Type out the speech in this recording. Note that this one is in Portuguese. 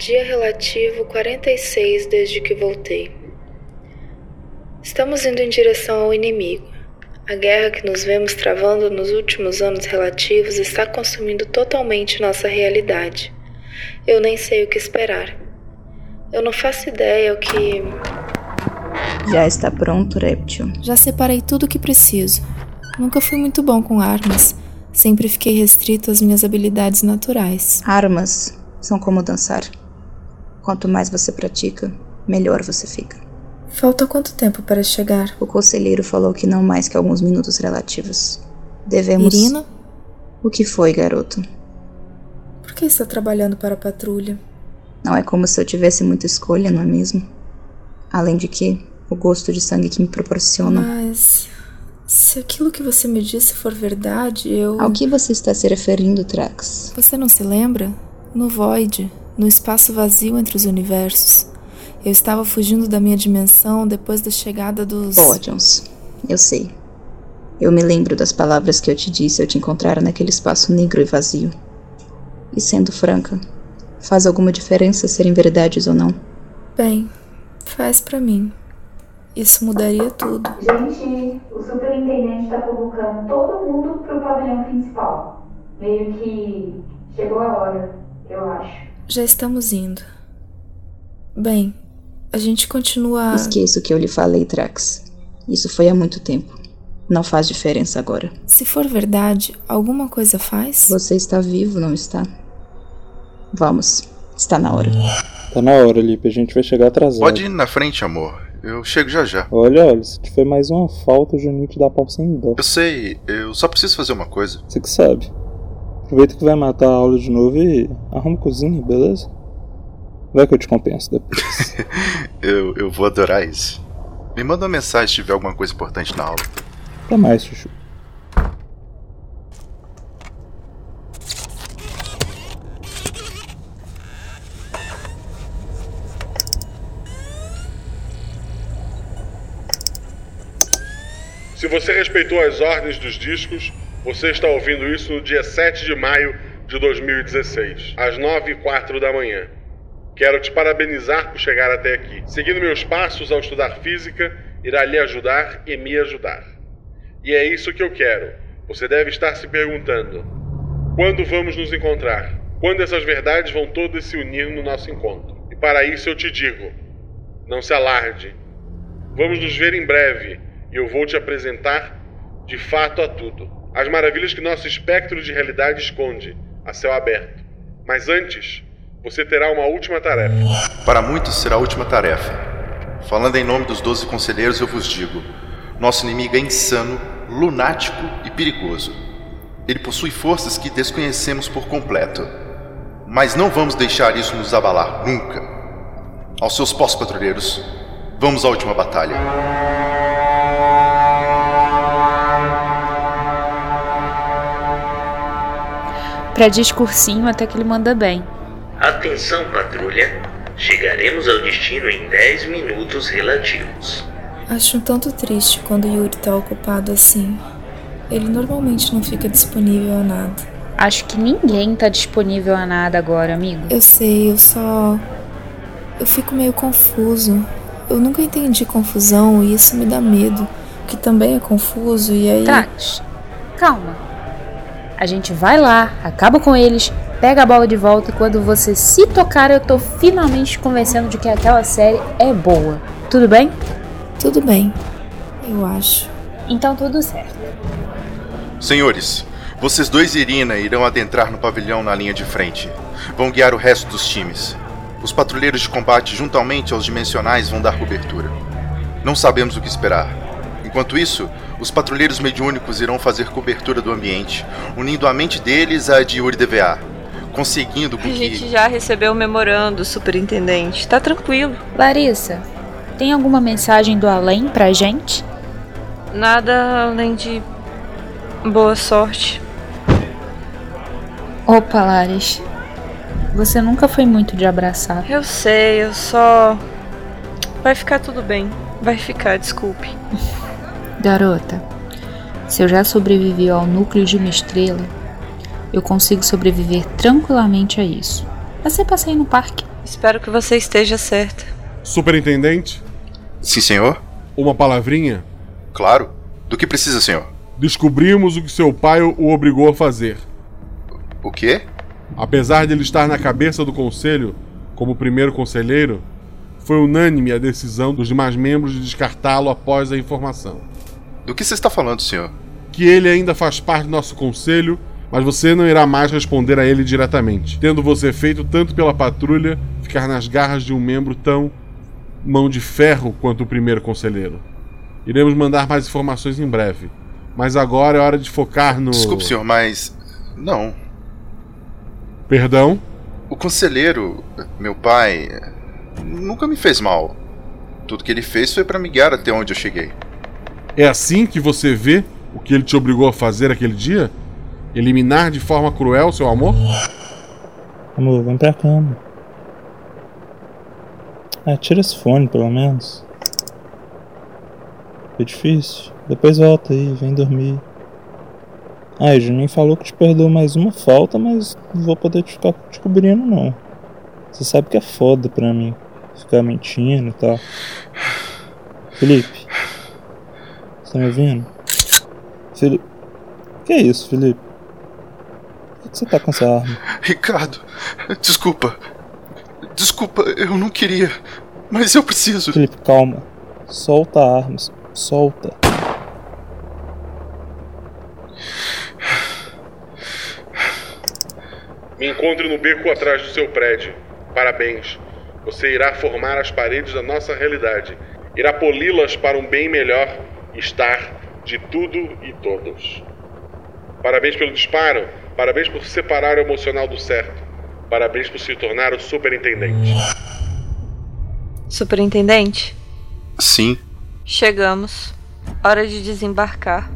Dia relativo 46 desde que voltei. Estamos indo em direção ao inimigo. A guerra que nos vemos travando nos últimos anos relativos está consumindo totalmente nossa realidade. Eu nem sei o que esperar. Eu não faço ideia o que. Já está pronto, réptil. Já separei tudo o que preciso. Nunca fui muito bom com armas. Sempre fiquei restrito às minhas habilidades naturais. Armas são como dançar. Quanto mais você pratica, melhor você fica. Falta quanto tempo para chegar? O conselheiro falou que não mais que alguns minutos relativos. Devemos. Irina? O que foi, garoto? Por que está trabalhando para a patrulha? Não é como se eu tivesse muita escolha, não é mesmo? Além de que, o gosto de sangue que me proporciona. Mas. Se aquilo que você me disse for verdade, eu. Ao que você está se referindo, Trax? Você não se lembra? No Void, no espaço vazio entre os universos. Eu estava fugindo da minha dimensão depois da chegada dos. Potions. Eu sei. Eu me lembro das palavras que eu te disse ao te encontrar naquele espaço negro e vazio. E sendo franca, faz alguma diferença serem verdades ou não? Bem, faz para mim. Isso mudaria tudo. Gente, o superintendente está convocando todo mundo pro pavilhão principal. Meio que chegou a hora, eu acho. Já estamos indo. Bem, a gente continua. Esqueça o que eu lhe falei, Trax. Isso foi há muito tempo. Não faz diferença agora. Se for verdade, alguma coisa faz? Você está vivo, não está? Vamos. Está na hora. Tá na hora, Lipe. A gente vai chegar atrasado. Pode ir na frente, amor. Eu chego já já. Olha, olha, se te foi mais uma falta, o Juninho te dá pau sem dó. Eu sei, eu só preciso fazer uma coisa. Você que sabe. Aproveita que vai matar a aula de novo e arruma cozinha, beleza? Vai que eu te compenso depois. eu, eu vou adorar isso. Me manda uma mensagem se tiver alguma coisa importante na aula. Até mais, Chuchu. Se você respeitou as ordens dos discos, você está ouvindo isso no dia 7 de maio de 2016, às 9 e 04 da manhã. Quero te parabenizar por chegar até aqui. Seguindo meus passos ao estudar física, irá lhe ajudar e me ajudar. E é isso que eu quero. Você deve estar se perguntando: quando vamos nos encontrar? Quando essas verdades vão todas se unir no nosso encontro? E para isso eu te digo: não se alarde. Vamos nos ver em breve e eu vou te apresentar de fato a tudo. As maravilhas que nosso espectro de realidade esconde, a céu aberto. Mas antes, você terá uma última tarefa. Para muitos será a última tarefa. Falando em nome dos doze conselheiros, eu vos digo: nosso inimigo é insano, lunático e perigoso. Ele possui forças que desconhecemos por completo. Mas não vamos deixar isso nos abalar nunca. Aos seus pós-patrulheiros, vamos à última batalha. Para discursinho até que ele manda bem. Atenção, patrulha. Chegaremos ao destino em 10 minutos relativos. Acho um tanto triste quando Yuri tá ocupado assim. Ele normalmente não fica disponível a nada. Acho que ninguém tá disponível a nada agora, amigo. Eu sei, eu só. Eu fico meio confuso. Eu nunca entendi confusão e isso me dá medo. Que também é confuso e aí. Tati, calma. A gente vai lá, acaba com eles, pega a bola de volta e quando você se tocar, eu tô finalmente convencendo de que aquela série é boa. Tudo bem? Tudo bem. Eu acho. Então tudo certo. Senhores, vocês dois e Irina irão adentrar no pavilhão na linha de frente. Vão guiar o resto dos times. Os patrulheiros de combate, juntamente aos dimensionais, vão dar cobertura. Não sabemos o que esperar. Enquanto isso, os patrulheiros mediúnicos irão fazer cobertura do ambiente, unindo a mente deles à de Yuri DVA, conseguindo com A que... gente já recebeu o memorando, superintendente. Tá tranquilo. Larissa, tem alguma mensagem do além pra gente? Nada além de boa sorte. Opa, Laris. Você nunca foi muito de abraçar. Eu sei, eu só. Vai ficar tudo bem. Vai ficar, desculpe. Garota, se eu já sobrevivi ao núcleo de uma estrela, eu consigo sobreviver tranquilamente a isso. Você passeio no parque. Espero que você esteja certa. Superintendente, Sim, senhor? uma palavrinha. Claro. Do que precisa, senhor? Descobrimos o que seu pai o obrigou a fazer. O quê? Apesar de ele estar na cabeça do conselho como primeiro conselheiro, foi unânime a decisão dos demais membros de descartá-lo após a informação. Do que você está falando, senhor? Que ele ainda faz parte do nosso conselho, mas você não irá mais responder a ele diretamente, tendo você feito tanto pela patrulha ficar nas garras de um membro tão mão de ferro quanto o primeiro conselheiro. Iremos mandar mais informações em breve, mas agora é hora de focar no. Desculpe, senhor, mas. Não. Perdão? O conselheiro, meu pai, nunca me fez mal. Tudo que ele fez foi para me guiar até onde eu cheguei. É assim que você vê o que ele te obrigou a fazer aquele dia? Eliminar de forma cruel seu amor? Amor, vem pra cama. Ah, tira esse fone pelo menos. Foi difícil. Depois volta aí, vem dormir. Ah, o Juninho falou que te perdoou mais uma falta, mas não vou poder te ficar te cobrindo não. Você sabe que é foda pra mim. Ficar mentindo e tal. Felipe. Você tá me ouvindo? Felipe. Que é isso, Felipe? Por que você tá com essa arma? Ricardo, desculpa. Desculpa, eu não queria. Mas eu preciso. Felipe, calma. Solta a arma. Solta. Me encontre no beco atrás do seu prédio. Parabéns. Você irá formar as paredes da nossa realidade. Irá poli-las para um bem melhor estar de tudo e todos. Parabéns pelo disparo. Parabéns por separar o emocional do certo. Parabéns por se tornar o superintendente. Superintendente, Sim. chegamos. Hora de desembarcar.